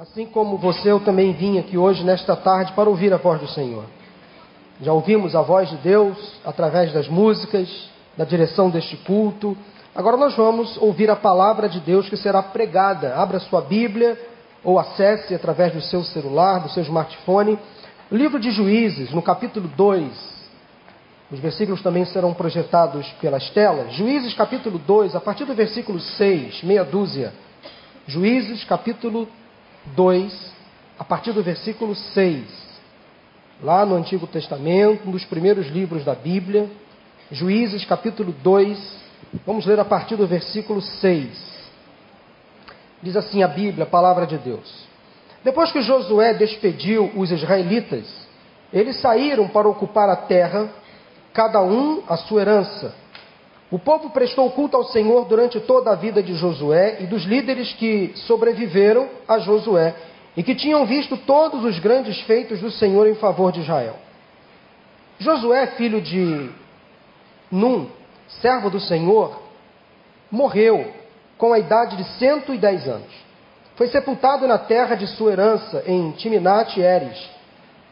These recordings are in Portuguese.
Assim como você, eu também vim aqui hoje, nesta tarde, para ouvir a voz do Senhor. Já ouvimos a voz de Deus através das músicas, da direção deste culto. Agora nós vamos ouvir a palavra de Deus que será pregada. Abra sua Bíblia ou acesse através do seu celular, do seu smartphone, o livro de Juízes, no capítulo 2. Os versículos também serão projetados pelas telas. Juízes, capítulo 2, a partir do versículo 6, meia dúzia. Juízes, capítulo 2, a partir do versículo 6. Lá no Antigo Testamento, um dos primeiros livros da Bíblia. Juízes, capítulo 2, vamos ler a partir do versículo 6. Diz assim a Bíblia, a palavra de Deus. Depois que Josué despediu os israelitas, eles saíram para ocupar a terra, cada um a sua herança. O povo prestou culto ao Senhor durante toda a vida de Josué e dos líderes que sobreviveram a Josué e que tinham visto todos os grandes feitos do Senhor em favor de Israel. Josué, filho de Num, servo do Senhor, morreu com a idade de 110 anos. Foi sepultado na terra de sua herança, em Timinat Eres,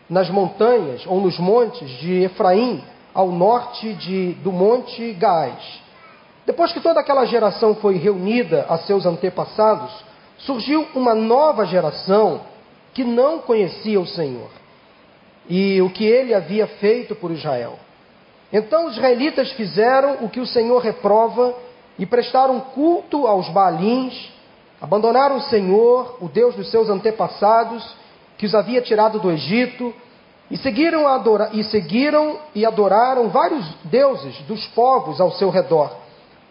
nas montanhas ou nos montes de Efraim, ao norte de, do Monte Gás. Depois que toda aquela geração foi reunida a seus antepassados, surgiu uma nova geração que não conhecia o Senhor e o que ele havia feito por Israel. Então os israelitas fizeram o que o Senhor reprova e prestaram culto aos Baalins, abandonaram o Senhor, o Deus dos seus antepassados, que os havia tirado do Egito, e seguiram, e seguiram e adoraram vários deuses dos povos ao seu redor,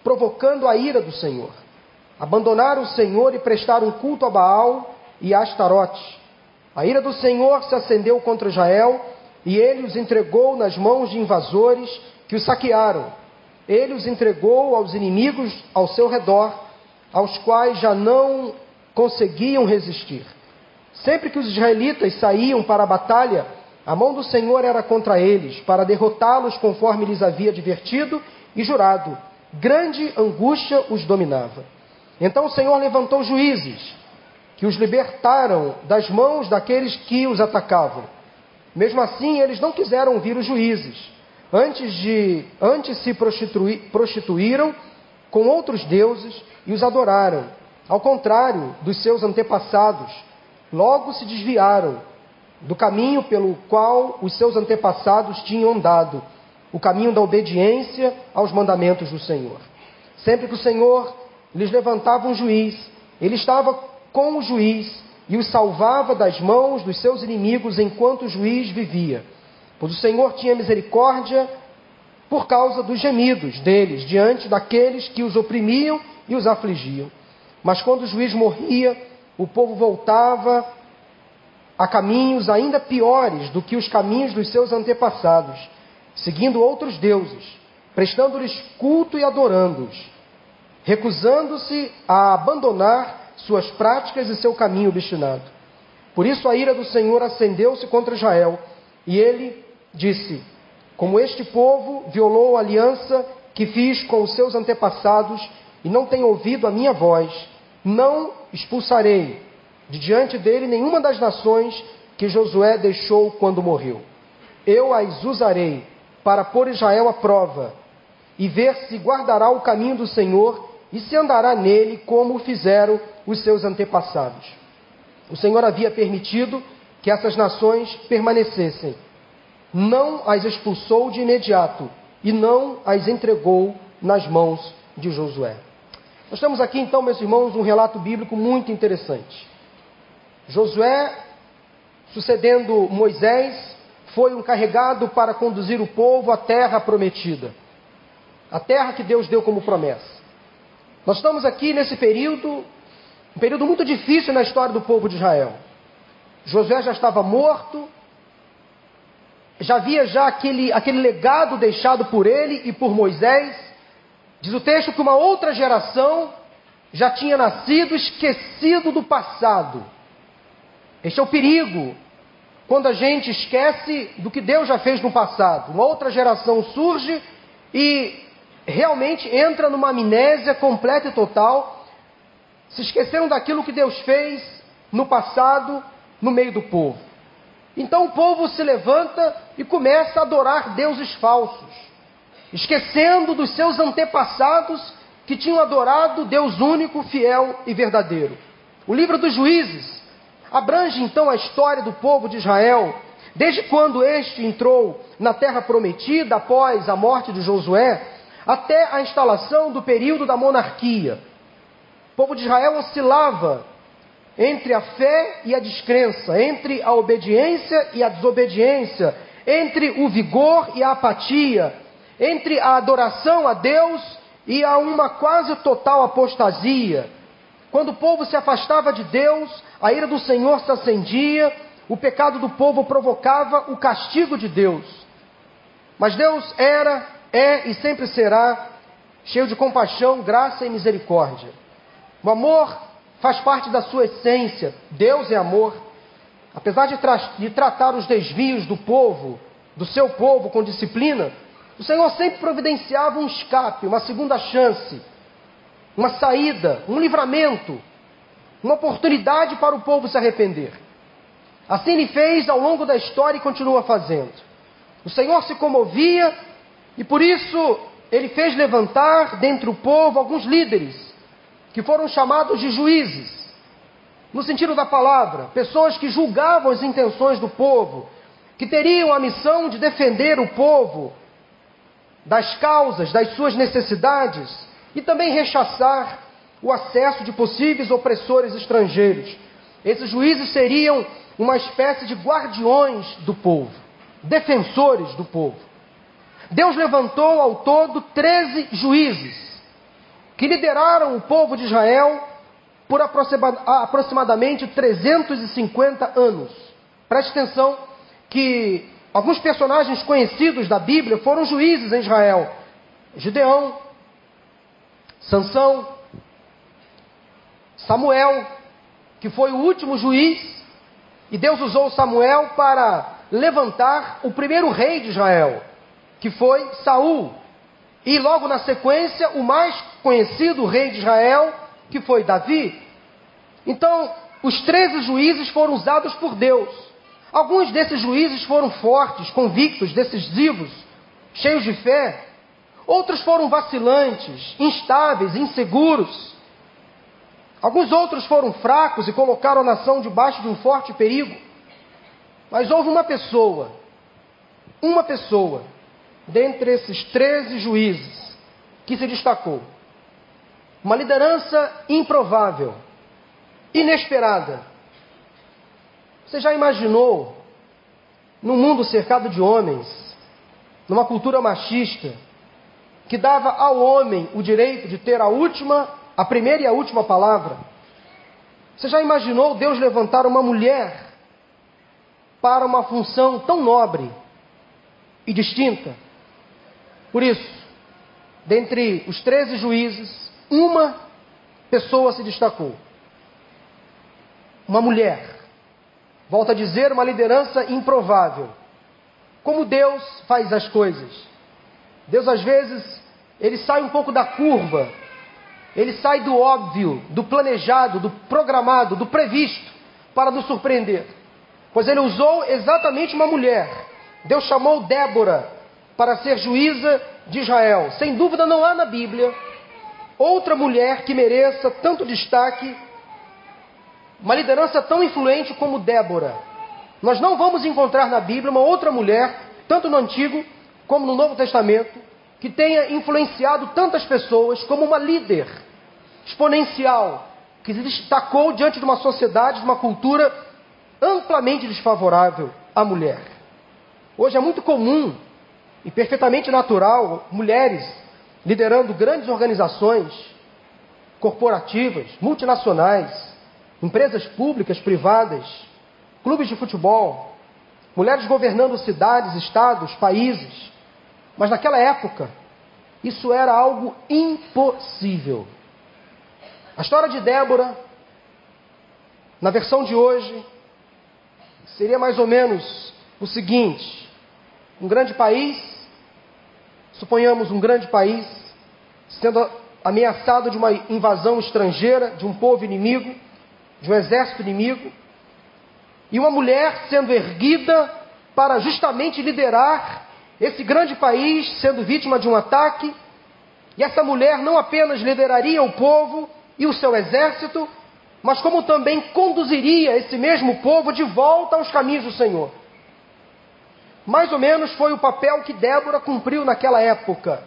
provocando a ira do Senhor. Abandonaram o Senhor e prestaram culto a Baal e a Astarote. A ira do Senhor se acendeu contra Israel e ele os entregou nas mãos de invasores que os saquearam. Ele os entregou aos inimigos ao seu redor, aos quais já não conseguiam resistir. Sempre que os israelitas saíam para a batalha, a mão do Senhor era contra eles, para derrotá-los conforme lhes havia advertido e jurado. Grande angústia os dominava. Então o Senhor levantou juízes, que os libertaram das mãos daqueles que os atacavam. Mesmo assim, eles não quiseram ouvir os juízes. Antes, de, antes se prostituíram com outros deuses e os adoraram. Ao contrário dos seus antepassados, logo se desviaram do caminho pelo qual os seus antepassados tinham andado, o caminho da obediência aos mandamentos do Senhor. Sempre que o Senhor lhes levantava um juiz, ele estava com o juiz e os salvava das mãos dos seus inimigos enquanto o juiz vivia. Pois o Senhor tinha misericórdia por causa dos gemidos deles diante daqueles que os oprimiam e os afligiam. Mas quando o juiz morria, o povo voltava a caminhos ainda piores do que os caminhos dos seus antepassados, seguindo outros deuses, prestando-lhes culto e adorando-os, recusando-se a abandonar suas práticas e seu caminho obstinado. Por isso a ira do Senhor acendeu-se contra Israel, e ele disse: Como este povo violou a aliança que fiz com os seus antepassados e não tem ouvido a minha voz, não expulsarei de diante dele nenhuma das nações que Josué deixou quando morreu. Eu as usarei para pôr Israel à prova e ver se guardará o caminho do Senhor e se andará nele como fizeram os seus antepassados. O Senhor havia permitido que essas nações permanecessem. Não as expulsou de imediato e não as entregou nas mãos de Josué. Nós temos aqui então, meus irmãos, um relato bíblico muito interessante. Josué, sucedendo Moisés, foi um carregado para conduzir o povo à terra prometida, a terra que Deus deu como promessa. Nós estamos aqui nesse período, um período muito difícil na história do povo de Israel. Josué já estava morto, já havia já aquele, aquele legado deixado por ele e por Moisés. Diz o texto que uma outra geração já tinha nascido esquecido do passado este é o perigo quando a gente esquece do que Deus já fez no passado. Uma outra geração surge e realmente entra numa amnésia completa e total. Se esqueceram daquilo que Deus fez no passado no meio do povo. Então o povo se levanta e começa a adorar deuses falsos, esquecendo dos seus antepassados que tinham adorado Deus único, fiel e verdadeiro. O livro dos Juízes abrange então a história do povo de Israel, desde quando este entrou na terra prometida após a morte de Josué, até a instalação do período da monarquia. O povo de Israel oscilava entre a fé e a descrença, entre a obediência e a desobediência, entre o vigor e a apatia, entre a adoração a Deus e a uma quase total apostasia. Quando o povo se afastava de Deus, a ira do Senhor se acendia, o pecado do povo provocava o castigo de Deus. Mas Deus era, é e sempre será cheio de compaixão, graça e misericórdia. O amor faz parte da sua essência. Deus é amor. Apesar de, tra de tratar os desvios do povo, do seu povo com disciplina, o Senhor sempre providenciava um escape, uma segunda chance, uma saída, um livramento, uma oportunidade para o povo se arrepender. Assim ele fez ao longo da história e continua fazendo. O Senhor se comovia e por isso ele fez levantar dentre o povo alguns líderes que foram chamados de juízes, no sentido da palavra, pessoas que julgavam as intenções do povo, que teriam a missão de defender o povo das causas, das suas necessidades e também rechaçar o acesso de possíveis opressores estrangeiros. Esses juízes seriam uma espécie de guardiões do povo, defensores do povo. Deus levantou ao todo 13 juízes que lideraram o povo de Israel por aproximadamente 350 anos. Preste atenção que alguns personagens conhecidos da Bíblia foram juízes em Israel. Gideão, Sansão, Samuel, que foi o último juiz, e Deus usou Samuel para levantar o primeiro rei de Israel, que foi Saul, e logo na sequência, o mais conhecido rei de Israel, que foi Davi. Então, os treze juízes foram usados por Deus. Alguns desses juízes foram fortes, convictos, decisivos, cheios de fé. Outros foram vacilantes, instáveis, inseguros. Alguns outros foram fracos e colocaram a nação debaixo de um forte perigo. Mas houve uma pessoa, uma pessoa, dentre esses treze juízes que se destacou. Uma liderança improvável, inesperada. Você já imaginou, num mundo cercado de homens, numa cultura machista, que dava ao homem o direito de ter a última, a primeira e a última palavra? Você já imaginou Deus levantar uma mulher para uma função tão nobre e distinta? Por isso, dentre os treze juízes, uma pessoa se destacou. Uma mulher. Volto a dizer, uma liderança improvável. Como Deus faz as coisas. Deus, às vezes, ele sai um pouco da curva. Ele sai do óbvio, do planejado, do programado, do previsto, para nos surpreender. Pois ele usou exatamente uma mulher. Deus chamou Débora para ser juíza de Israel. Sem dúvida, não há na Bíblia outra mulher que mereça tanto destaque, uma liderança tão influente como Débora. Nós não vamos encontrar na Bíblia uma outra mulher, tanto no Antigo como no Novo Testamento, que tenha influenciado tantas pessoas como uma líder exponencial, que se destacou diante de uma sociedade, de uma cultura amplamente desfavorável à mulher. Hoje é muito comum e perfeitamente natural mulheres liderando grandes organizações corporativas, multinacionais, empresas públicas, privadas, clubes de futebol, mulheres governando cidades, estados, países. Mas naquela época, isso era algo impossível. A história de Débora, na versão de hoje, seria mais ou menos o seguinte: um grande país Suponhamos um grande país sendo ameaçado de uma invasão estrangeira, de um povo inimigo, de um exército inimigo, e uma mulher sendo erguida para justamente liderar esse grande país sendo vítima de um ataque, e essa mulher não apenas lideraria o povo e o seu exército, mas como também conduziria esse mesmo povo de volta aos caminhos do Senhor. Mais ou menos foi o papel que Débora cumpriu naquela época.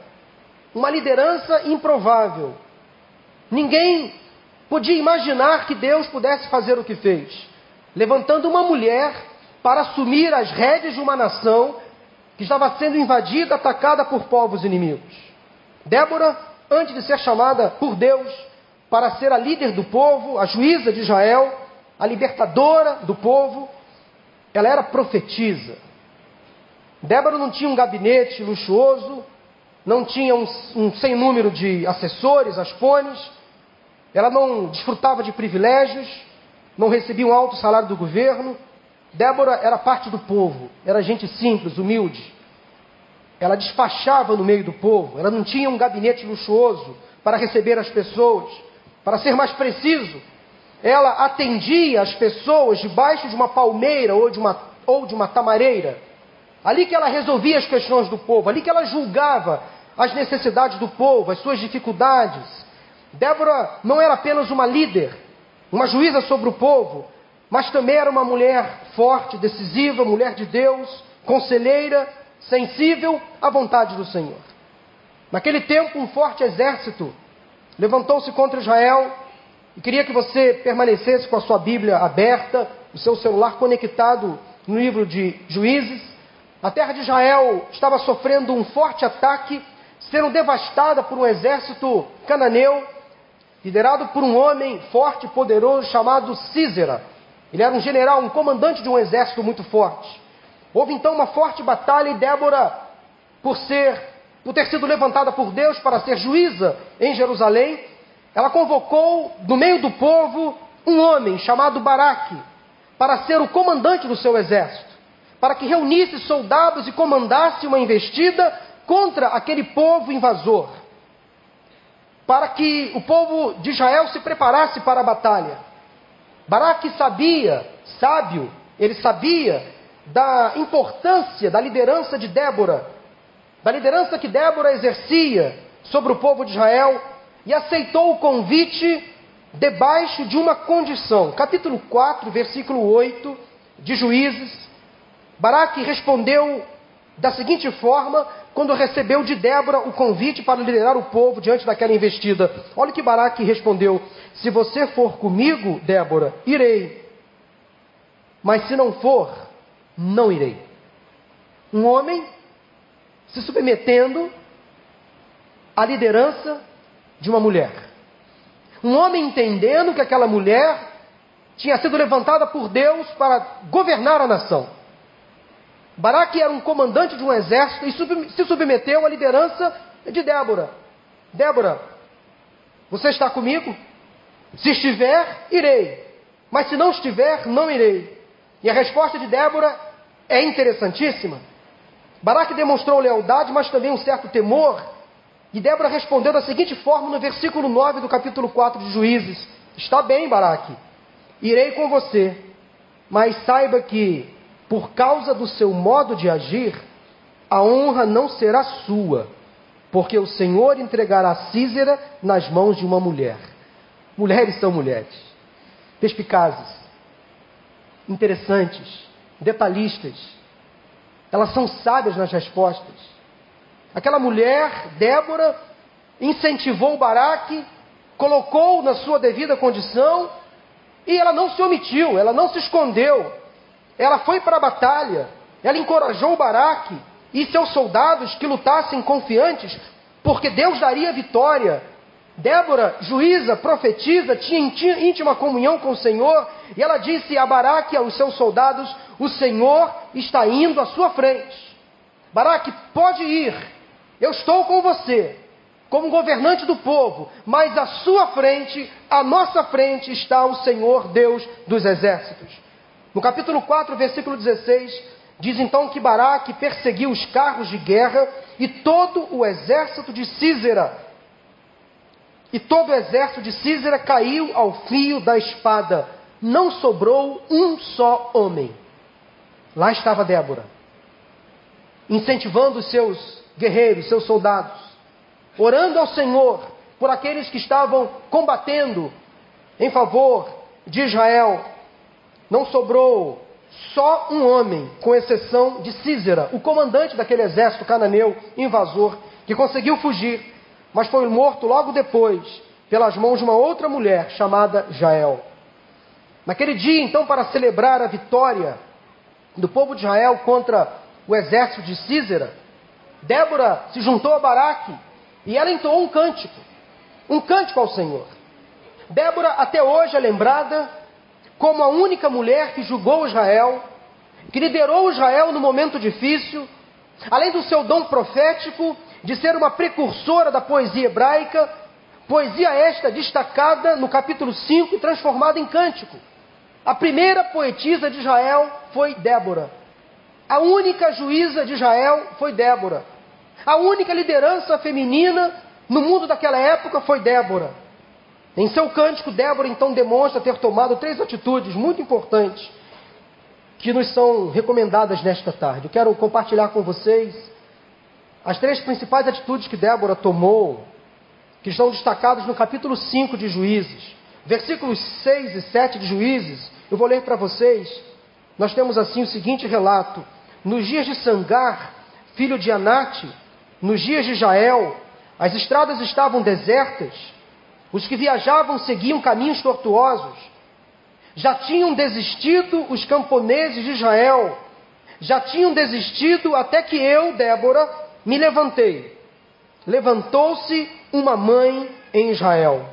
Uma liderança improvável. Ninguém podia imaginar que Deus pudesse fazer o que fez, levantando uma mulher para assumir as rédeas de uma nação que estava sendo invadida, atacada por povos inimigos. Débora, antes de ser chamada por Deus para ser a líder do povo, a juíza de Israel, a libertadora do povo, ela era profetisa. Débora não tinha um gabinete luxuoso, não tinha um, um sem número de assessores, aspones, ela não desfrutava de privilégios, não recebia um alto salário do governo. Débora era parte do povo, era gente simples, humilde. Ela despachava no meio do povo, ela não tinha um gabinete luxuoso para receber as pessoas. Para ser mais preciso, ela atendia as pessoas debaixo de uma palmeira ou de uma, ou de uma tamareira. Ali que ela resolvia as questões do povo, ali que ela julgava as necessidades do povo, as suas dificuldades. Débora não era apenas uma líder, uma juíza sobre o povo, mas também era uma mulher forte, decisiva, mulher de Deus, conselheira, sensível à vontade do Senhor. Naquele tempo, um forte exército levantou-se contra Israel e queria que você permanecesse com a sua Bíblia aberta, o seu celular conectado no livro de Juízes. A terra de Israel estava sofrendo um forte ataque, sendo devastada por um exército cananeu, liderado por um homem forte e poderoso chamado Císera. Ele era um general, um comandante de um exército muito forte. Houve então uma forte batalha e Débora, por ser, por ter sido levantada por Deus para ser juíza em Jerusalém, ela convocou no meio do povo um homem chamado Baraque para ser o comandante do seu exército, para que reunisse soldados e comandasse uma investida contra aquele povo invasor, para que o povo de Israel se preparasse para a batalha. Baraque sabia, sábio, ele sabia da importância da liderança de Débora, da liderança que Débora exercia sobre o povo de Israel e aceitou o convite debaixo de uma condição. Capítulo 4, versículo 8 de Juízes. Baraque respondeu da seguinte forma quando recebeu de Débora o convite para liderar o povo diante daquela investida. Olha que Baraque respondeu: Se você for comigo, Débora, irei. Mas se não for, não irei. Um homem se submetendo à liderança de uma mulher. Um homem entendendo que aquela mulher tinha sido levantada por Deus para governar a nação. Baraque era um comandante de um exército e se submeteu à liderança de Débora. Débora, você está comigo? Se estiver, irei. Mas se não estiver, não irei. E a resposta de Débora é interessantíssima. Baraque demonstrou lealdade, mas também um certo temor. E Débora respondeu da seguinte forma no versículo 9 do capítulo 4 de Juízes: Está bem, Baraque, irei com você, mas saiba que, por causa do seu modo de agir, a honra não será sua, porque o Senhor entregará Císera nas mãos de uma mulher. Mulheres são mulheres, perspicazes, interessantes, detalhistas. Elas são sábias nas respostas. Aquela mulher, Débora, incentivou Baraque, colocou na sua devida condição e ela não se omitiu, ela não se escondeu. Ela foi para a batalha, ela encorajou Baraque e seus soldados que lutassem confiantes, porque Deus daria vitória Débora, juíza, profetiza, tinha íntima comunhão com o Senhor, e ela disse a Baraque e aos seus soldados: O Senhor está indo à sua frente. Baraque, pode ir, eu estou com você, como governante do povo, mas à sua frente, à nossa frente, está o Senhor Deus dos exércitos. No capítulo 4, versículo 16, diz então que Baraque perseguiu os carros de guerra e todo o exército de Císera e todo o exército de Císera caiu ao fio da espada. não sobrou um só homem. Lá estava Débora, incentivando os seus guerreiros, seus soldados, orando ao Senhor por aqueles que estavam combatendo em favor de Israel. Não sobrou só um homem, com exceção de Císera, o comandante daquele exército cananeu invasor, que conseguiu fugir, mas foi morto logo depois pelas mãos de uma outra mulher chamada Jael. Naquele dia, então, para celebrar a vitória do povo de Israel contra o exército de Císera, Débora se juntou a Baraque e ela entoou um cântico, um cântico ao Senhor. Débora até hoje é lembrada como a única mulher que julgou Israel, que liderou Israel no momento difícil, além do seu dom profético de ser uma precursora da poesia hebraica, poesia esta destacada no capítulo 5 e transformada em cântico. A primeira poetisa de Israel foi Débora. A única juíza de Israel foi Débora. A única liderança feminina no mundo daquela época foi Débora. Em seu cântico, Débora então demonstra ter tomado três atitudes muito importantes que nos são recomendadas nesta tarde. Eu quero compartilhar com vocês as três principais atitudes que Débora tomou, que estão destacadas no capítulo 5 de Juízes. Versículos 6 e 7 de Juízes, eu vou ler para vocês. Nós temos assim o seguinte relato: Nos dias de Sangar, filho de Anate, nos dias de Jael, as estradas estavam desertas, os que viajavam seguiam caminhos tortuosos. Já tinham desistido os camponeses de Israel, já tinham desistido até que eu, Débora, me levantei. Levantou-se uma mãe em Israel.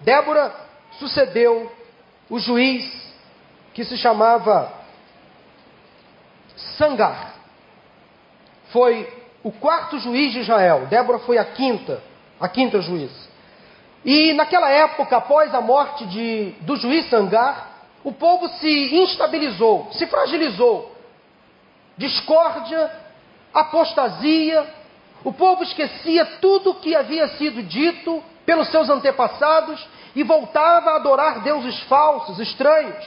Débora sucedeu o juiz que se chamava Sangar. Foi o quarto juiz de Israel. Débora foi a quinta, a quinta juiz. E naquela época, após a morte de, do juiz Sangar, o povo se instabilizou, se fragilizou. Discórdia, apostasia, o povo esquecia tudo o que havia sido dito pelos seus antepassados e voltava a adorar deuses falsos, estranhos.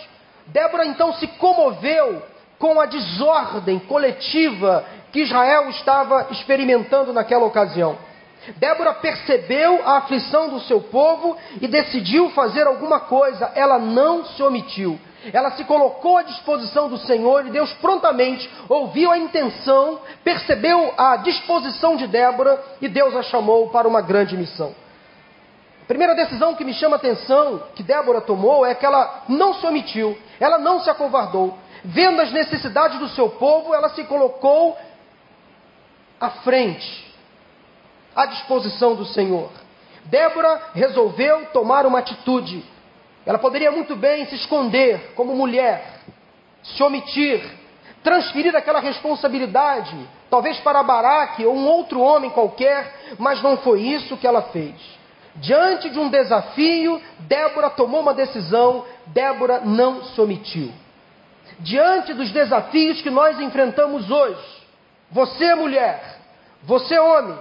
Débora então se comoveu com a desordem coletiva que Israel estava experimentando naquela ocasião. Débora percebeu a aflição do seu povo e decidiu fazer alguma coisa. Ela não se omitiu. Ela se colocou à disposição do Senhor e Deus prontamente ouviu a intenção, percebeu a disposição de Débora e Deus a chamou para uma grande missão. A primeira decisão que me chama a atenção que Débora tomou é que ela não se omitiu, ela não se acovardou. Vendo as necessidades do seu povo, ela se colocou à frente, à disposição do Senhor. Débora resolveu tomar uma atitude ela poderia muito bem se esconder como mulher, se omitir, transferir aquela responsabilidade, talvez para Baraque ou um outro homem qualquer, mas não foi isso que ela fez. Diante de um desafio, Débora tomou uma decisão, Débora não se omitiu. Diante dos desafios que nós enfrentamos hoje, você mulher, você homem,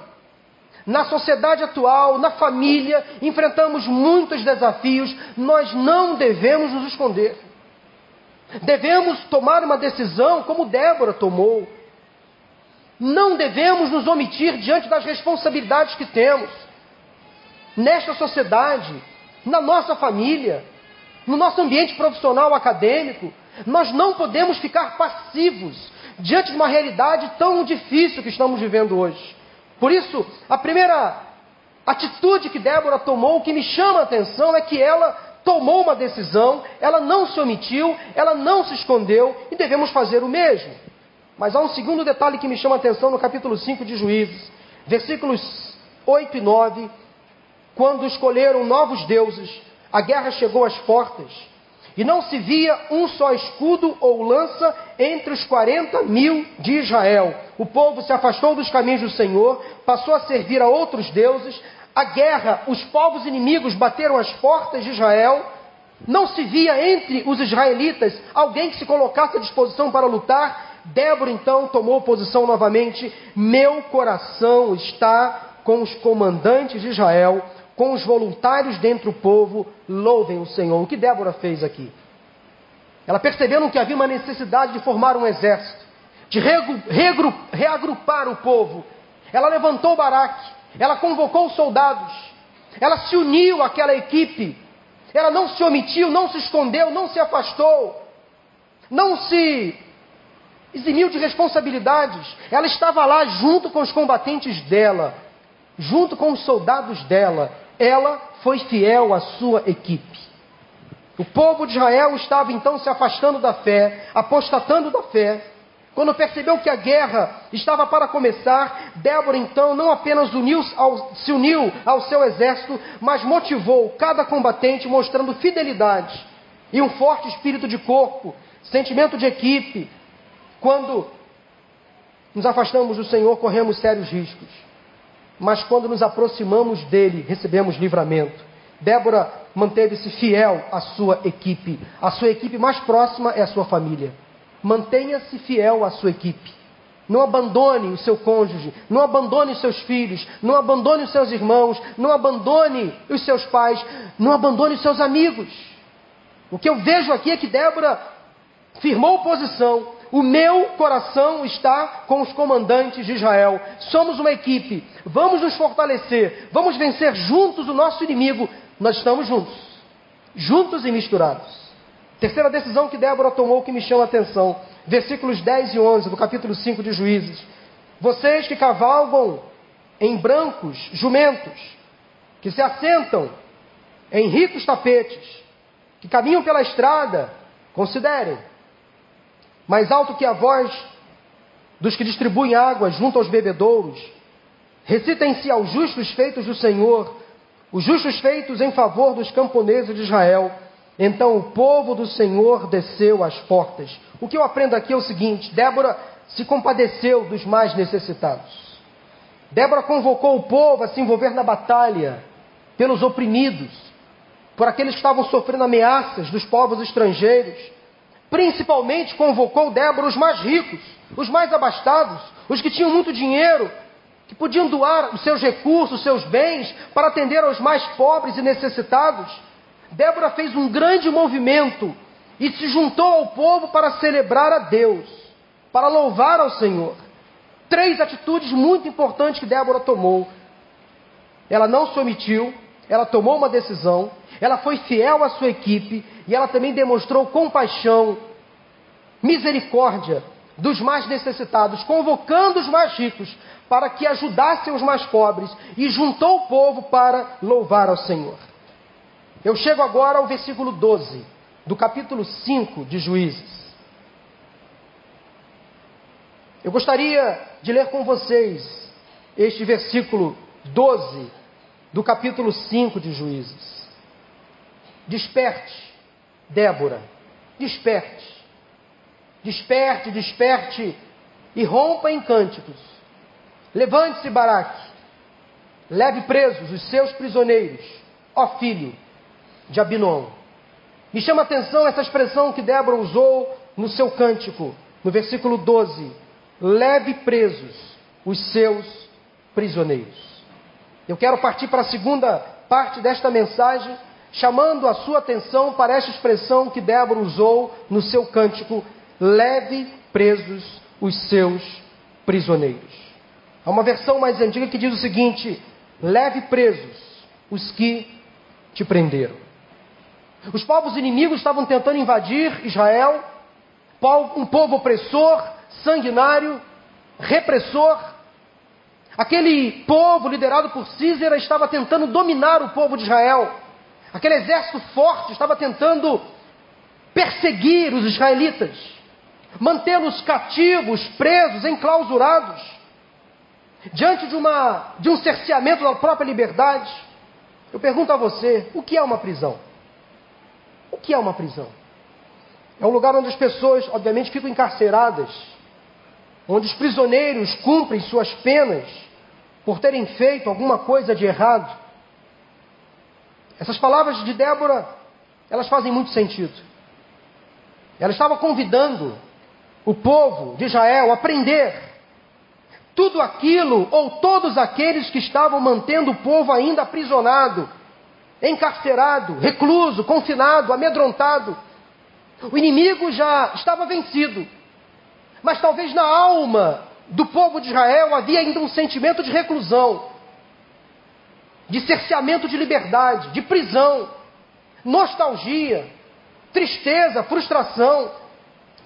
na sociedade atual, na família, enfrentamos muitos desafios, nós não devemos nos esconder. Devemos tomar uma decisão como Débora tomou. Não devemos nos omitir diante das responsabilidades que temos. Nesta sociedade, na nossa família, no nosso ambiente profissional acadêmico, nós não podemos ficar passivos diante de uma realidade tão difícil que estamos vivendo hoje. Por isso, a primeira atitude que Débora tomou, que me chama a atenção, é que ela tomou uma decisão, ela não se omitiu, ela não se escondeu e devemos fazer o mesmo. Mas há um segundo detalhe que me chama a atenção no capítulo 5 de Juízes, versículos 8 e 9. Quando escolheram novos deuses, a guerra chegou às portas e não se via um só escudo ou lança entre os quarenta mil de Israel. O povo se afastou dos caminhos do Senhor, passou a servir a outros deuses. A guerra, os povos inimigos bateram as portas de Israel. Não se via entre os israelitas alguém que se colocasse à disposição para lutar. Débora então tomou posição novamente. Meu coração está com os comandantes de Israel com os voluntários dentro do povo, louvem o Senhor. O que Débora fez aqui? ela percebendo que havia uma necessidade de formar um exército, de reagrupar o povo, ela levantou Baraque, ela convocou soldados, ela se uniu àquela equipe, ela não se omitiu, não se escondeu, não se afastou, não se eximiu de responsabilidades, ela estava lá junto com os combatentes dela, junto com os soldados dela, ela foi fiel à sua equipe. O povo de Israel estava então se afastando da fé, apostatando da fé. Quando percebeu que a guerra estava para começar, Débora então não apenas uniu ao, se uniu ao seu exército, mas motivou cada combatente mostrando fidelidade e um forte espírito de corpo, sentimento de equipe. Quando nos afastamos do Senhor, corremos sérios riscos. Mas quando nos aproximamos dele, recebemos livramento. Débora manteve-se fiel à sua equipe. A sua equipe mais próxima é a sua família. Mantenha-se fiel à sua equipe. Não abandone o seu cônjuge, não abandone os seus filhos, não abandone os seus irmãos, não abandone os seus pais, não abandone os seus amigos. O que eu vejo aqui é que Débora firmou posição. O meu coração está com os comandantes de Israel. Somos uma equipe. Vamos nos fortalecer. Vamos vencer juntos o nosso inimigo. Nós estamos juntos. Juntos e misturados. Terceira decisão que Débora tomou que me chama a atenção. Versículos 10 e 11 do capítulo 5 de Juízes. Vocês que cavalgam em brancos jumentos, que se assentam em ricos tapetes, que caminham pela estrada, considerem. Mais alto que a voz dos que distribuem água junto aos bebedouros, recitem-se aos justos feitos do Senhor, os justos feitos em favor dos camponeses de Israel. Então o povo do Senhor desceu às portas. O que eu aprendo aqui é o seguinte: Débora se compadeceu dos mais necessitados. Débora convocou o povo a se envolver na batalha pelos oprimidos, por aqueles que estavam sofrendo ameaças dos povos estrangeiros. Principalmente convocou Débora os mais ricos, os mais abastados, os que tinham muito dinheiro, que podiam doar os seus recursos, os seus bens, para atender aos mais pobres e necessitados. Débora fez um grande movimento e se juntou ao povo para celebrar a Deus, para louvar ao Senhor. Três atitudes muito importantes que Débora tomou. Ela não se omitiu, ela tomou uma decisão, ela foi fiel à sua equipe e ela também demonstrou compaixão, misericórdia dos mais necessitados, convocando os mais ricos para que ajudassem os mais pobres e juntou o povo para louvar ao Senhor. Eu chego agora ao versículo 12 do capítulo 5 de Juízes. Eu gostaria de ler com vocês este versículo 12 do capítulo 5 de Juízes. Desperte, Débora, desperte, desperte, desperte e rompa em cânticos. Levante-se, Baraque, leve presos os seus prisioneiros, ó filho de Abinom. Me chama a atenção essa expressão que Débora usou no seu cântico, no versículo 12: leve presos os seus prisioneiros. Eu quero partir para a segunda parte desta mensagem, chamando a sua atenção para esta expressão que Débora usou no seu cântico: leve presos os seus prisioneiros. Há uma versão mais antiga que diz o seguinte: leve presos os que te prenderam. Os povos inimigos estavam tentando invadir Israel, um povo opressor, sanguinário, repressor. Aquele povo liderado por Císera estava tentando dominar o povo de Israel. Aquele exército forte estava tentando perseguir os israelitas, mantê-los cativos, presos, enclausurados, diante de, uma, de um cerceamento da própria liberdade. Eu pergunto a você: o que é uma prisão? O que é uma prisão? É um lugar onde as pessoas, obviamente, ficam encarceradas, onde os prisioneiros cumprem suas penas por terem feito alguma coisa de errado. Essas palavras de Débora, elas fazem muito sentido. Ela estava convidando o povo de Israel a aprender tudo aquilo ou todos aqueles que estavam mantendo o povo ainda aprisionado encarcerado, recluso, confinado, amedrontado. O inimigo já estava vencido. Mas talvez na alma do povo de Israel havia ainda um sentimento de reclusão, de cerceamento de liberdade, de prisão, nostalgia, tristeza, frustração.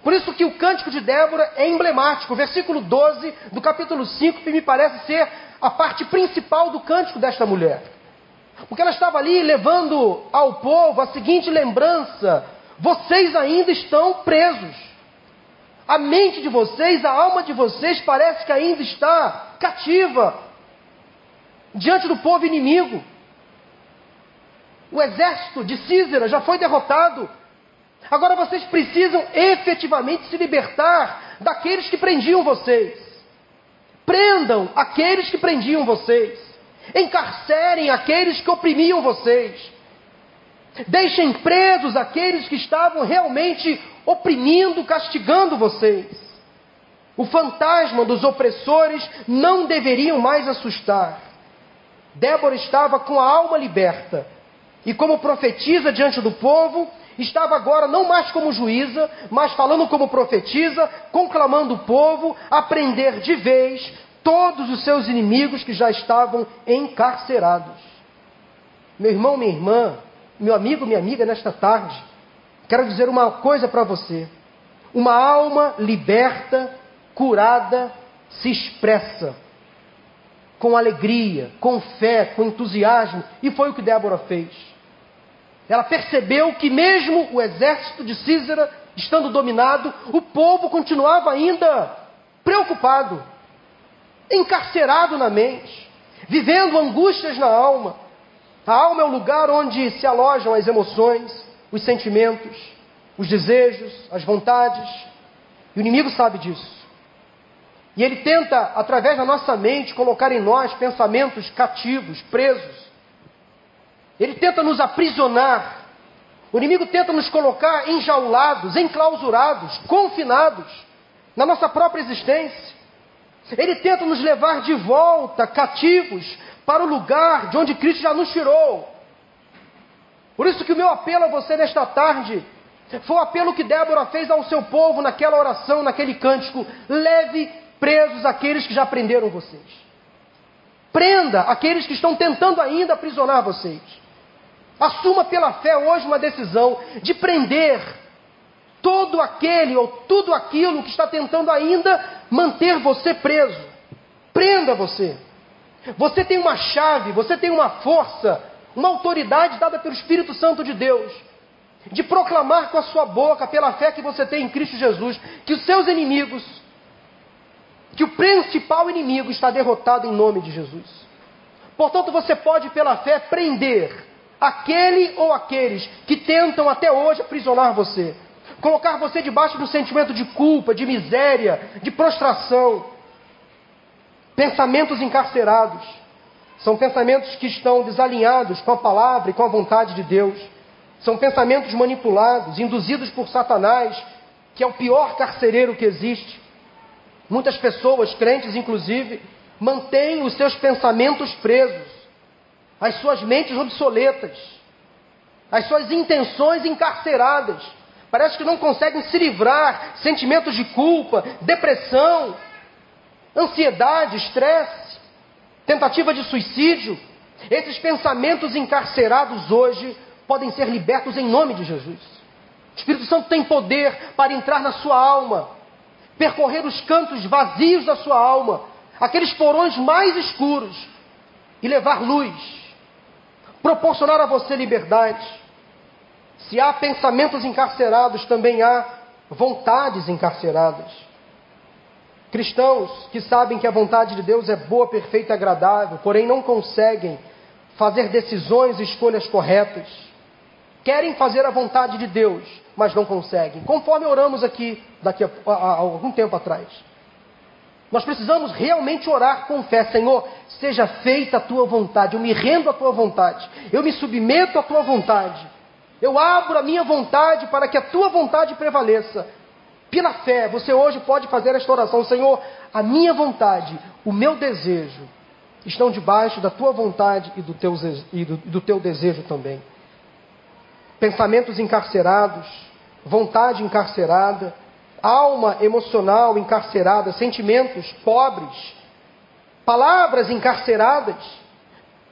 Por isso que o cântico de Débora é emblemático. O versículo 12 do capítulo 5 que me parece ser a parte principal do cântico desta mulher. Porque ela estava ali levando ao povo a seguinte lembrança: vocês ainda estão presos. A mente de vocês, a alma de vocês parece que ainda está cativa diante do povo inimigo. O exército de Císera já foi derrotado. Agora vocês precisam efetivamente se libertar daqueles que prendiam vocês. Prendam aqueles que prendiam vocês. Encarcerem aqueles que oprimiam vocês. Deixem presos aqueles que estavam realmente oprimindo, castigando vocês. O fantasma dos opressores não deveriam mais assustar. Débora estava com a alma liberta e, como profetiza diante do povo, estava agora não mais como juíza, mas falando como profetiza, conclamando o povo a prender de vez todos os seus inimigos que já estavam encarcerados. Meu irmão, minha irmã, meu amigo, minha amiga, nesta tarde, quero dizer uma coisa para você. Uma alma liberta, curada, se expressa com alegria, com fé, com entusiasmo, e foi o que Débora fez. Ela percebeu que, mesmo o exército de Císera estando dominado, o povo continuava ainda preocupado, encarcerado na mente, vivendo angústias na alma. A alma é o lugar onde se alojam as emoções, os sentimentos, os desejos, as vontades. E o inimigo sabe disso. E ele tenta, através da nossa mente, colocar em nós pensamentos cativos, presos. Ele tenta nos aprisionar. O inimigo tenta nos colocar enjaulados, enclausurados, confinados na nossa própria existência. Ele tenta nos levar de volta, cativos, para o lugar de onde Cristo já nos tirou. Por isso que o meu apelo a você nesta tarde foi o apelo que Débora fez ao seu povo naquela oração, naquele cântico: leve presos aqueles que já prenderam vocês. Prenda aqueles que estão tentando ainda aprisionar vocês. Assuma pela fé hoje uma decisão de prender todo aquele ou tudo aquilo que está tentando ainda manter você preso. Prenda você. Você tem uma chave, você tem uma força, uma autoridade dada pelo Espírito Santo de Deus, de proclamar com a sua boca, pela fé que você tem em Cristo Jesus, que os seus inimigos, que o principal inimigo está derrotado em nome de Jesus. Portanto, você pode, pela fé, prender aquele ou aqueles que tentam até hoje aprisionar você, colocar você debaixo do sentimento de culpa, de miséria, de prostração. Pensamentos encarcerados são pensamentos que estão desalinhados com a palavra e com a vontade de Deus. São pensamentos manipulados, induzidos por Satanás, que é o pior carcereiro que existe. Muitas pessoas, crentes inclusive, mantêm os seus pensamentos presos as suas mentes obsoletas, as suas intenções encarceradas. Parece que não conseguem se livrar, sentimentos de culpa, depressão, ansiedade, estresse, tentativa de suicídio. Esses pensamentos encarcerados hoje podem ser libertos em nome de Jesus. O Espírito Santo tem poder para entrar na sua alma, percorrer os cantos vazios da sua alma, aqueles porões mais escuros e levar luz proporcionar a você liberdade. Se há pensamentos encarcerados, também há vontades encarceradas. Cristãos que sabem que a vontade de Deus é boa, perfeita e agradável, porém não conseguem fazer decisões e escolhas corretas. Querem fazer a vontade de Deus, mas não conseguem. Conforme oramos aqui daqui a, a, a algum tempo atrás. Nós precisamos realmente orar com fé, Senhor, seja feita a tua vontade, eu me rendo à tua vontade, eu me submeto à tua vontade, eu abro a minha vontade para que a tua vontade prevaleça. Pela fé, você hoje pode fazer esta oração, Senhor, a minha vontade, o meu desejo, estão debaixo da tua vontade e do teu, e do, do teu desejo também. Pensamentos encarcerados vontade encarcerada, alma emocional encarcerada, sentimentos pobres, palavras encarceradas,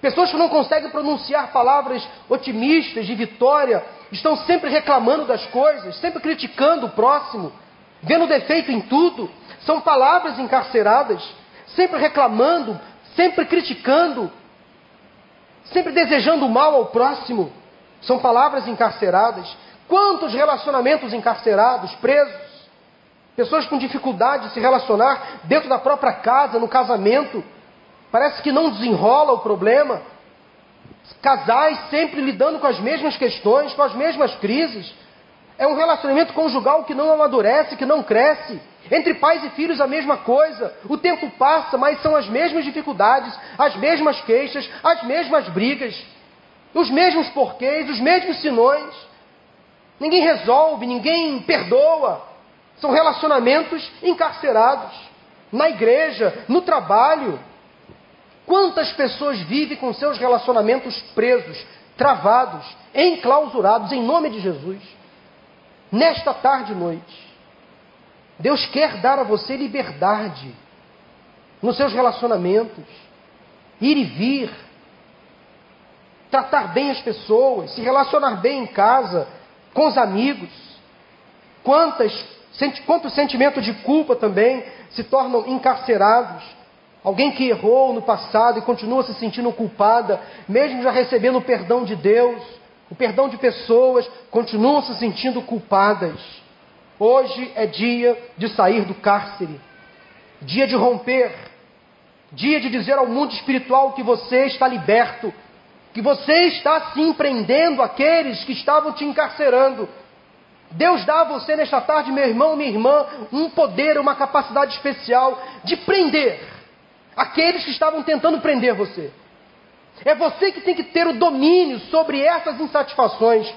pessoas que não conseguem pronunciar palavras otimistas de vitória, estão sempre reclamando das coisas, sempre criticando o próximo, vendo defeito em tudo, são palavras encarceradas, sempre reclamando, sempre criticando, sempre desejando mal ao próximo, são palavras encarceradas. Quantos relacionamentos encarcerados, presos? Pessoas com dificuldade de se relacionar dentro da própria casa, no casamento. Parece que não desenrola o problema. Casais sempre lidando com as mesmas questões, com as mesmas crises. É um relacionamento conjugal que não amadurece, que não cresce. Entre pais e filhos a mesma coisa. O tempo passa, mas são as mesmas dificuldades, as mesmas queixas, as mesmas brigas, os mesmos porquês, os mesmos sinões. Ninguém resolve, ninguém perdoa. São relacionamentos encarcerados. Na igreja, no trabalho. Quantas pessoas vivem com seus relacionamentos presos, travados, enclausurados em nome de Jesus? Nesta tarde e noite, Deus quer dar a você liberdade nos seus relacionamentos, ir e vir, tratar bem as pessoas, se relacionar bem em casa, com os amigos. Quantas Quantos sentimentos de culpa também se tornam encarcerados? Alguém que errou no passado e continua se sentindo culpada, mesmo já recebendo o perdão de Deus, o perdão de pessoas, continuam se sentindo culpadas. Hoje é dia de sair do cárcere, dia de romper, dia de dizer ao mundo espiritual que você está liberto, que você está se empreendendo aqueles que estavam te encarcerando, Deus dá a você nesta tarde, meu irmão, minha irmã, um poder, uma capacidade especial de prender aqueles que estavam tentando prender você. É você que tem que ter o domínio sobre essas insatisfações.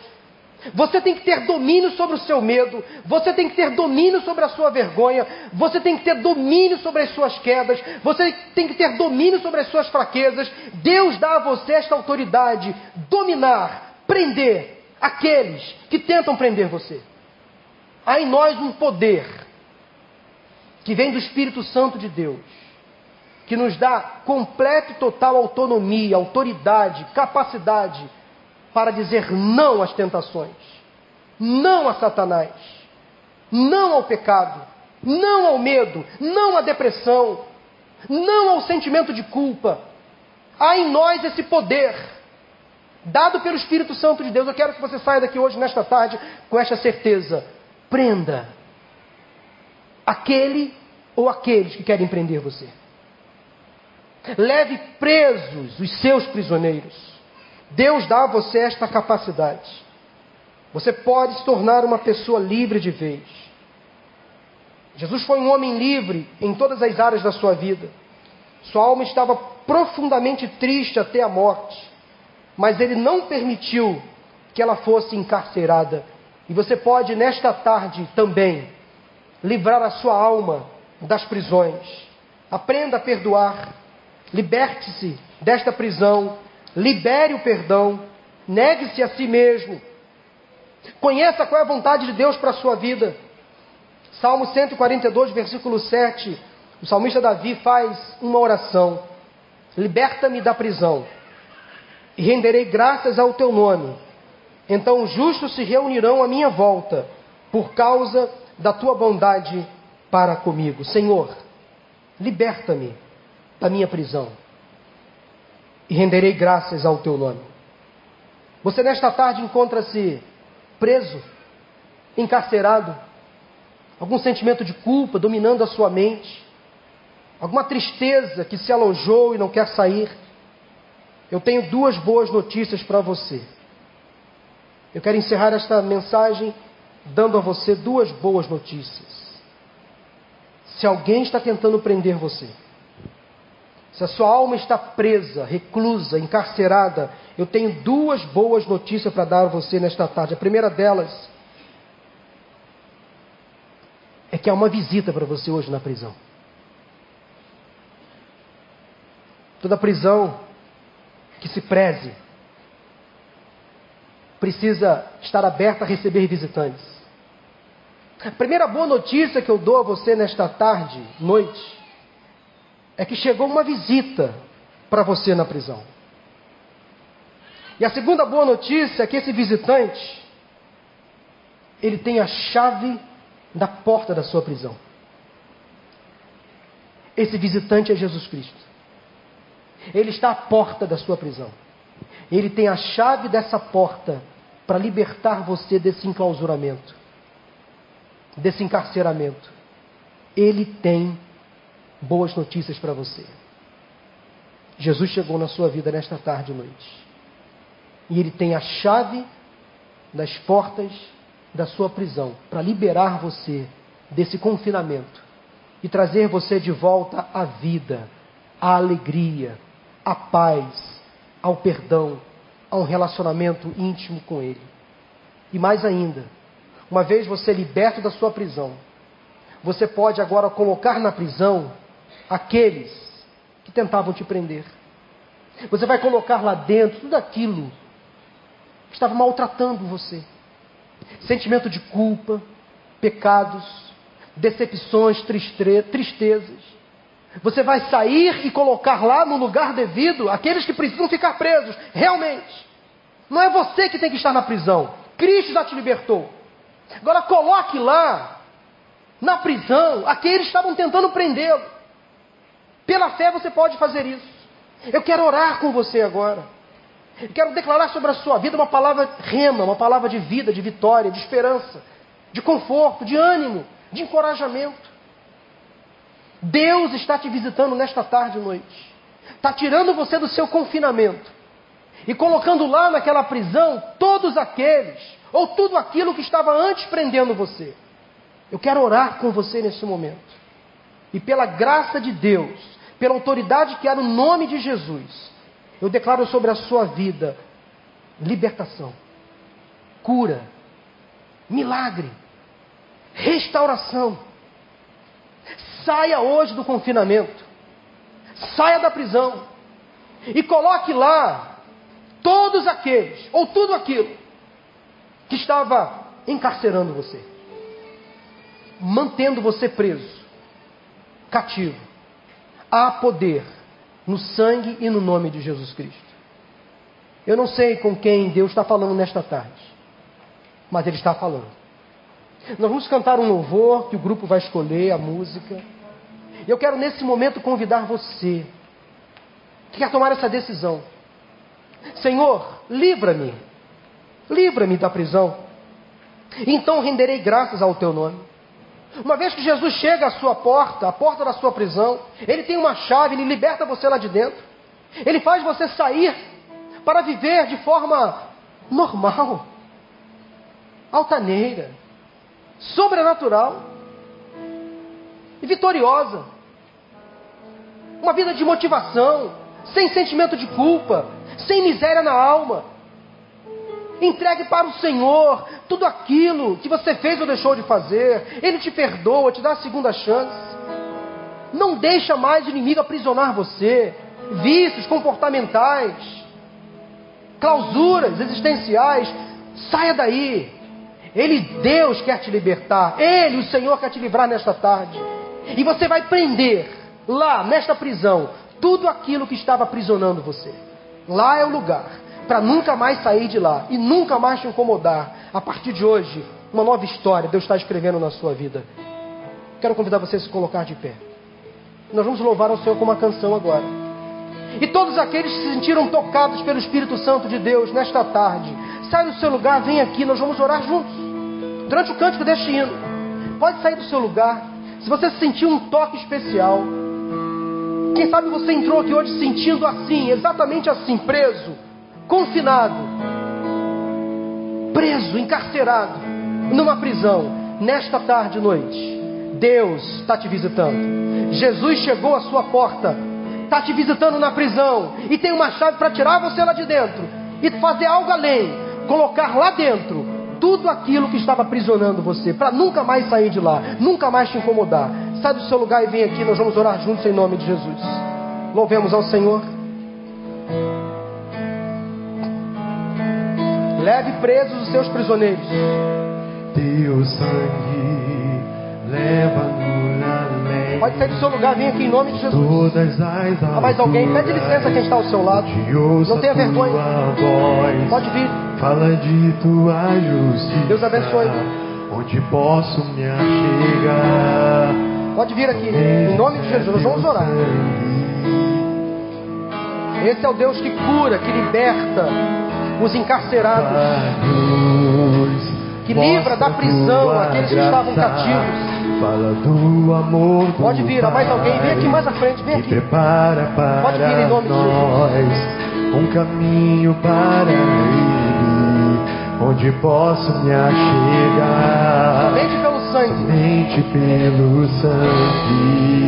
Você tem que ter domínio sobre o seu medo, você tem que ter domínio sobre a sua vergonha, você tem que ter domínio sobre as suas quedas, você tem que ter domínio sobre as suas fraquezas. Deus dá a você esta autoridade, dominar, prender, aqueles que tentam prender você. Há em nós um poder que vem do Espírito Santo de Deus, que nos dá completa e total autonomia, autoridade, capacidade para dizer não às tentações, não a Satanás, não ao pecado, não ao medo, não à depressão, não ao sentimento de culpa. Há em nós esse poder dado pelo Espírito Santo de Deus. Eu quero que você saia daqui hoje, nesta tarde, com esta certeza. Prenda aquele ou aqueles que querem prender você. Leve presos os seus prisioneiros. Deus dá a você esta capacidade. Você pode se tornar uma pessoa livre de vez. Jesus foi um homem livre em todas as áreas da sua vida. Sua alma estava profundamente triste até a morte mas ele não permitiu que ela fosse encarcerada. E você pode, nesta tarde também, livrar a sua alma das prisões. Aprenda a perdoar. Liberte-se desta prisão. Libere o perdão. Negue-se a si mesmo. Conheça qual é a vontade de Deus para a sua vida. Salmo 142, versículo 7. O salmista Davi faz uma oração: Liberta-me da prisão e renderei graças ao teu nome. Então os justos se reunirão à minha volta, por causa da tua bondade para comigo. Senhor, liberta-me da minha prisão e renderei graças ao teu nome. Você nesta tarde encontra-se preso, encarcerado, algum sentimento de culpa dominando a sua mente, alguma tristeza que se alojou e não quer sair. Eu tenho duas boas notícias para você. Eu quero encerrar esta mensagem dando a você duas boas notícias. Se alguém está tentando prender você, se a sua alma está presa, reclusa, encarcerada, eu tenho duas boas notícias para dar a você nesta tarde. A primeira delas é que há uma visita para você hoje na prisão. Toda prisão que se preze, precisa estar aberta a receber visitantes. A primeira boa notícia que eu dou a você nesta tarde, noite, é que chegou uma visita para você na prisão. E a segunda boa notícia é que esse visitante, ele tem a chave da porta da sua prisão. Esse visitante é Jesus Cristo. Ele está à porta da sua prisão. Ele tem a chave dessa porta para libertar você desse enclausuramento, desse encarceramento. Ele tem boas notícias para você. Jesus chegou na sua vida nesta tarde e noite. E ele tem a chave das portas da sua prisão para liberar você desse confinamento e trazer você de volta à vida, à alegria, à paz, ao perdão, a um relacionamento íntimo com Ele. E mais ainda, uma vez você liberto da sua prisão, você pode agora colocar na prisão aqueles que tentavam te prender. Você vai colocar lá dentro tudo aquilo que estava maltratando você. Sentimento de culpa, pecados, decepções, tristezas. Você vai sair e colocar lá no lugar devido aqueles que precisam ficar presos, realmente. Não é você que tem que estar na prisão. Cristo já te libertou. Agora coloque lá, na prisão, aqueles que estavam tentando prendê-lo. Pela fé você pode fazer isso. Eu quero orar com você agora. Eu quero declarar sobre a sua vida uma palavra rema, uma palavra de vida, de vitória, de esperança, de conforto, de ânimo, de encorajamento. Deus está te visitando nesta tarde e noite. Está tirando você do seu confinamento e colocando lá naquela prisão todos aqueles, ou tudo aquilo que estava antes prendendo você. Eu quero orar com você nesse momento. E pela graça de Deus, pela autoridade que há no nome de Jesus, eu declaro sobre a sua vida libertação, cura, milagre, restauração. Saia hoje do confinamento, saia da prisão e coloque lá todos aqueles, ou tudo aquilo, que estava encarcerando você, mantendo você preso, cativo. Há poder no sangue e no nome de Jesus Cristo. Eu não sei com quem Deus está falando nesta tarde, mas Ele está falando. Nós vamos cantar um louvor que o grupo vai escolher, a música. Eu quero nesse momento convidar você que quer tomar essa decisão. Senhor, livra-me, livra-me da prisão. Então renderei graças ao teu nome. Uma vez que Jesus chega à sua porta, à porta da sua prisão, ele tem uma chave, ele liberta você lá de dentro. Ele faz você sair para viver de forma normal, altaneira, sobrenatural e vitoriosa. Uma vida de motivação, sem sentimento de culpa, sem miséria na alma. Entregue para o Senhor tudo aquilo que você fez ou deixou de fazer. Ele te perdoa, te dá a segunda chance. Não deixa mais o inimigo aprisionar você. Vícios comportamentais, clausuras existenciais. Saia daí. Ele, Deus, quer te libertar. Ele, o Senhor, quer te livrar nesta tarde. E você vai prender lá, nesta prisão, tudo aquilo que estava aprisionando você. Lá é o lugar para nunca mais sair de lá e nunca mais te incomodar. A partir de hoje, uma nova história Deus está escrevendo na sua vida. Quero convidar você a se colocar de pé. Nós vamos louvar ao Senhor com uma canção agora. E todos aqueles que se sentiram tocados pelo Espírito Santo de Deus nesta tarde, sai do seu lugar, vem aqui, nós vamos orar juntos. Durante o cântico deste hino. Pode sair do seu lugar. Se você sentiu um toque especial, quem sabe você entrou aqui hoje sentindo assim, exatamente assim, preso, confinado, preso, encarcerado, numa prisão, nesta tarde e noite. Deus está te visitando. Jesus chegou à sua porta, está te visitando na prisão e tem uma chave para tirar você lá de dentro e fazer algo além, colocar lá dentro tudo aquilo que estava aprisionando você, para nunca mais sair de lá, nunca mais te incomodar. Sai do seu lugar e vem aqui, nós vamos orar juntos em nome de Jesus. Louvemos ao Senhor. Leve presos os seus prisioneiros. Teu sangue Pode sair do seu lugar, vem aqui em nome de Jesus. Todas as Há mais alguém? Pede licença quem está ao seu lado. Não tenha vergonha. Voz. Pode vir. Fala de tua justiça. Deus abençoe. Onde posso me achegar. Pode vir aqui. Em nome de Jesus, nós vamos orar. Esse é o Deus que cura, que liberta os encarcerados, que livra da prisão aqueles que estavam cativos. Fala do amor do Pode vir, há mais alguém? Vem aqui mais à frente, vem aqui. prepara para Pode vir em nome de nós um caminho para ele, onde posso me achegar Somente pelo sangue. somente pelo sangue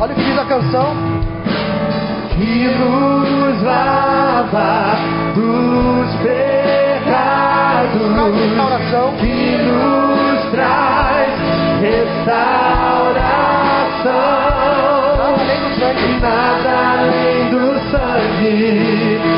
Olha o que diz a canção. Que nos lava dos pecados. restauração. que nos traz restauração. Além do sangue. Nada além do sangue,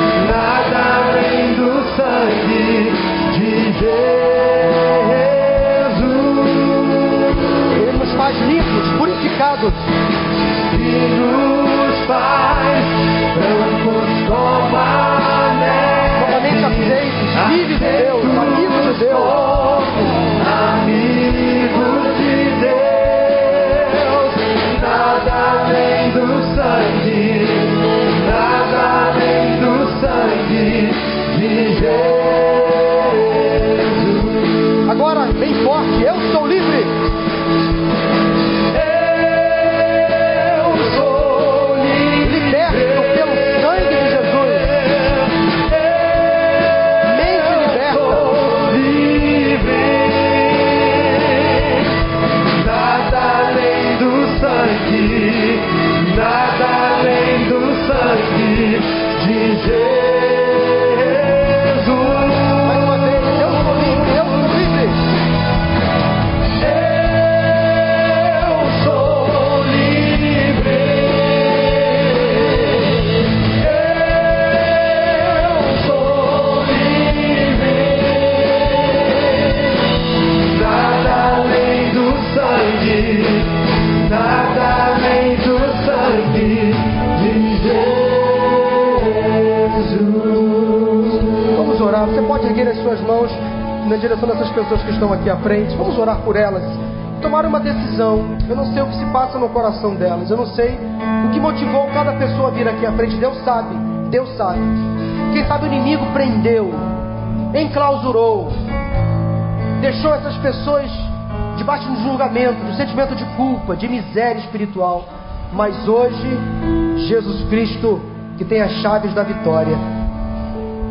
Você pode erguer as suas mãos na direção dessas pessoas que estão aqui à frente. Vamos orar por elas. Tomar uma decisão. Eu não sei o que se passa no coração delas. Eu não sei o que motivou cada pessoa a vir aqui à frente. Deus sabe. Deus sabe. Quem sabe o inimigo prendeu, enclausurou, deixou essas pessoas debaixo de um julgamento, de um sentimento de culpa, de miséria espiritual. Mas hoje, Jesus Cristo, que tem as chaves da vitória,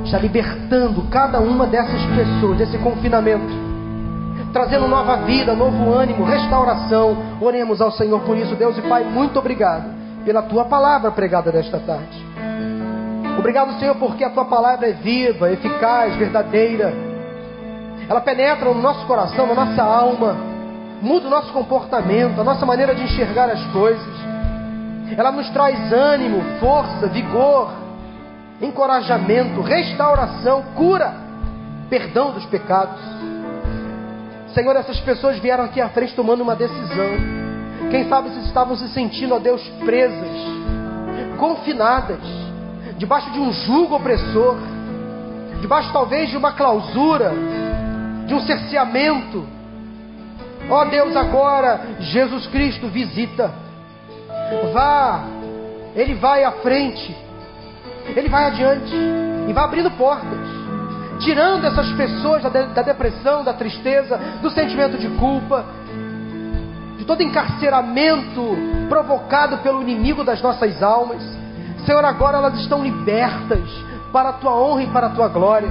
está libertando cada uma dessas pessoas desse confinamento, trazendo nova vida, novo ânimo, restauração. Oremos ao Senhor por isso, Deus e Pai, muito obrigado pela tua palavra pregada nesta tarde. Obrigado, Senhor, porque a tua palavra é viva, eficaz, verdadeira. Ela penetra no nosso coração, na nossa alma, muda o nosso comportamento, a nossa maneira de enxergar as coisas. Ela nos traz ânimo, força, vigor, encorajamento, restauração, cura, perdão dos pecados. Senhor, essas pessoas vieram aqui à frente tomando uma decisão. Quem sabe se estavam se sentindo, ó Deus, presas, confinadas, debaixo de um jugo opressor, debaixo talvez de uma clausura, de um cerceamento. Ó Deus, agora Jesus Cristo visita. Vá, Ele vai à frente, Ele vai adiante e vai abrindo portas, tirando essas pessoas da, da depressão, da tristeza, do sentimento de culpa, de todo encarceramento provocado pelo inimigo das nossas almas. Senhor, agora elas estão libertas para a tua honra e para a tua glória.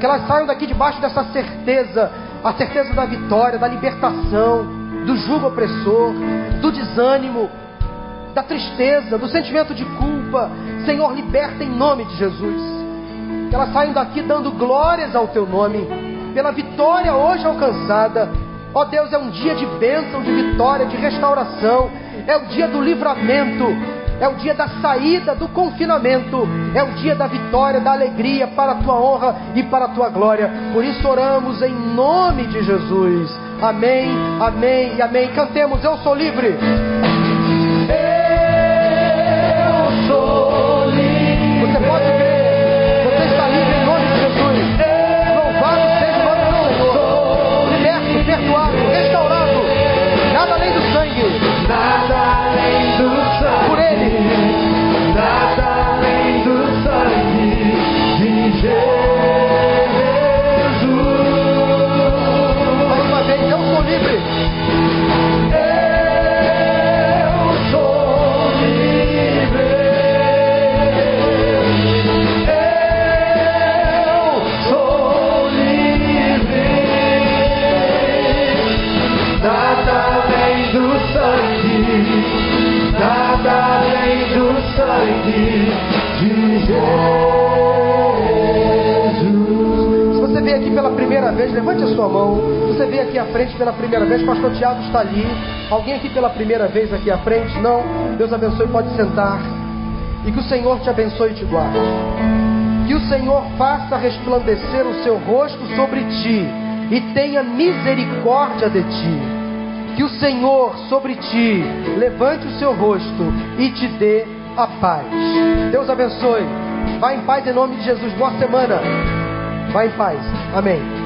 Que elas saiam daqui debaixo dessa certeza, a certeza da vitória, da libertação, do jugo opressor, do desânimo, da tristeza, do sentimento de culpa. Senhor, liberta em nome de Jesus. Que elas saiam daqui dando glórias ao teu nome, pela vitória hoje alcançada. Ó Deus, é um dia de bênção, de vitória, de restauração. É o dia do livramento. É o dia da saída do confinamento. É o dia da vitória, da alegria para a tua honra e para a tua glória. Por isso oramos em nome de Jesus. amém, amém e amém. Cantemos, eu sou livre. Eu sua mão. Você veio aqui à frente pela primeira vez, pastor Tiago está ali. Alguém aqui pela primeira vez aqui à frente? Não? Deus abençoe, pode sentar. E que o Senhor te abençoe e te guarde. Que o Senhor faça resplandecer o seu rosto sobre ti e tenha misericórdia de ti. Que o Senhor sobre ti levante o seu rosto e te dê a paz. Deus abençoe. Vá em paz em nome de Jesus. Boa semana. Vá em paz. Amém.